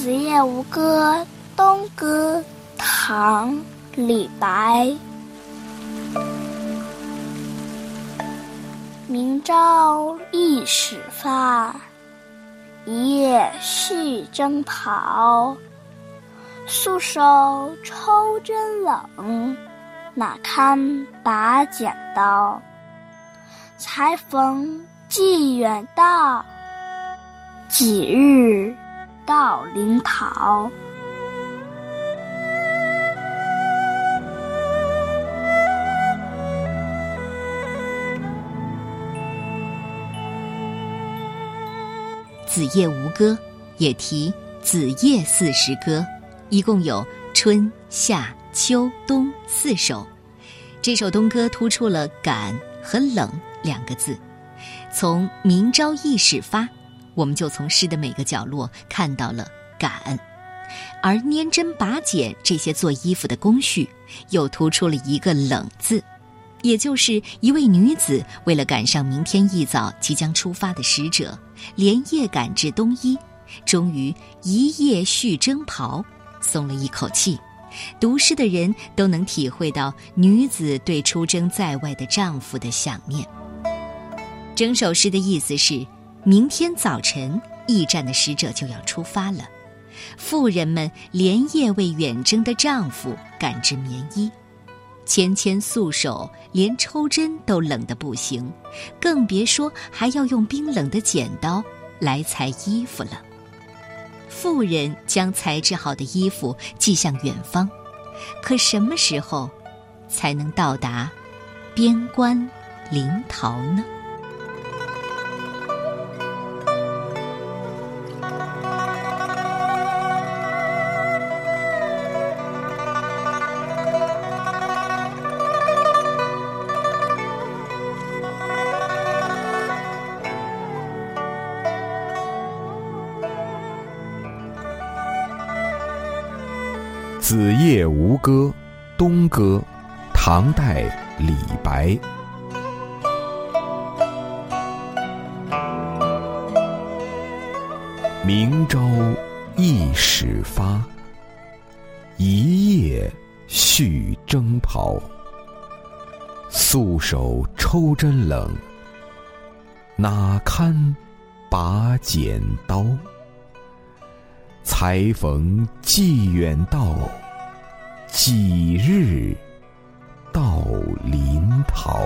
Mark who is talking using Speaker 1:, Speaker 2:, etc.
Speaker 1: 子夜吴歌·东歌，唐·李白。明朝易始发，一夜续征袍。素手抽针冷，哪堪把剪刀？才逢寄远道，几日到临洮。
Speaker 2: 子夜吴歌，也题子夜四时歌，一共有春夏秋冬四首。这首东歌突出了感和冷两个字。从明朝易始发，我们就从诗的每个角落看到了感；而拈针拔剪这些做衣服的工序，又突出了一个冷字。也就是一位女子为了赶上明天一早即将出发的使者，连夜赶至东伊，终于一夜续征袍，松了一口气。读诗的人都能体会到女子对出征在外的丈夫的想念。整首诗的意思是：明天早晨，驿站的使者就要出发了，妇人们连夜为远征的丈夫赶制棉衣。纤纤素手，连抽针都冷得不行，更别说还要用冰冷的剪刀来裁衣服了。妇人将裁制好的衣服寄向远方，可什么时候才能到达边关临洮呢？
Speaker 3: 《子夜吴歌·东歌》，唐代，李白。明朝易始发，一夜续征袍。素手抽针冷，哪堪把剪刀？才逢寄远道，几日到临洮。